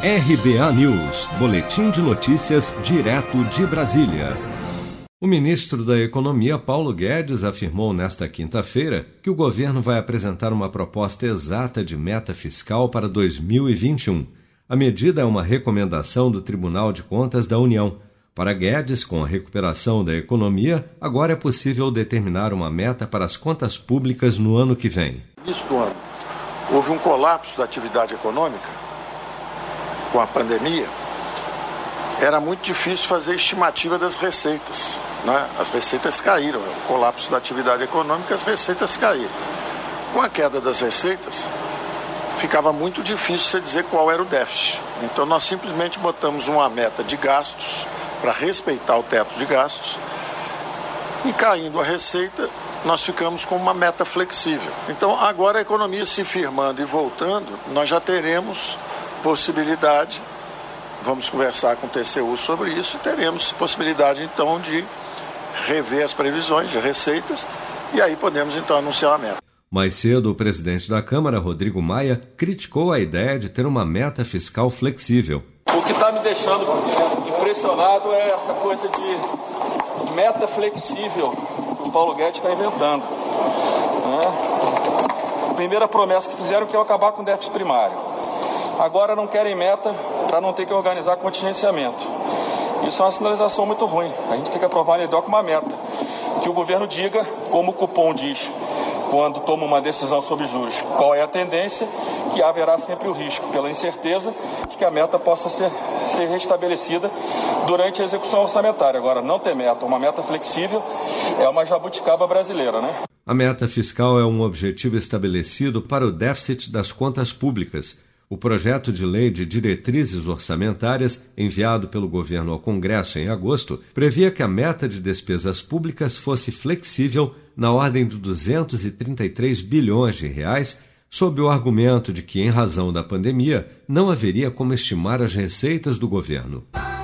RBA News, Boletim de Notícias, direto de Brasília. O ministro da Economia, Paulo Guedes, afirmou nesta quinta-feira que o governo vai apresentar uma proposta exata de meta fiscal para 2021. A medida é uma recomendação do Tribunal de Contas da União. Para Guedes, com a recuperação da economia, agora é possível determinar uma meta para as contas públicas no ano que vem. Isto ano, houve um colapso da atividade econômica com a pandemia, era muito difícil fazer estimativa das receitas. Né? As receitas caíram, o colapso da atividade econômica, as receitas caíram. Com a queda das receitas, ficava muito difícil você dizer qual era o déficit. Então nós simplesmente botamos uma meta de gastos para respeitar o teto de gastos e caindo a receita, nós ficamos com uma meta flexível. Então agora a economia se firmando e voltando, nós já teremos possibilidade, vamos conversar com o TCU sobre isso, e teremos possibilidade então de rever as previsões de receitas e aí podemos então anunciar a meta. Mais cedo, o presidente da Câmara, Rodrigo Maia, criticou a ideia de ter uma meta fiscal flexível. O que está me deixando impressionado é essa coisa de meta flexível que o Paulo Guedes está inventando. Né? Primeira promessa que fizeram que é acabar com o déficit primário. Agora não querem meta para não ter que organizar contingenciamento. Isso é uma sinalização muito ruim. A gente tem que aprovar a LDO com uma meta. Que o governo diga, como o cupom diz, quando toma uma decisão sobre juros, qual é a tendência, que haverá sempre o risco, pela incerteza, de que a meta possa ser, ser restabelecida durante a execução orçamentária. Agora, não ter meta, uma meta flexível, é uma jabuticaba brasileira, né? A meta fiscal é um objetivo estabelecido para o déficit das contas públicas o projeto de lei de diretrizes orçamentárias, enviado pelo governo ao Congresso em agosto, previa que a meta de despesas públicas fosse flexível na ordem de 233 bilhões de reais sob o argumento de que, em razão da pandemia, não haveria como estimar as receitas do governo.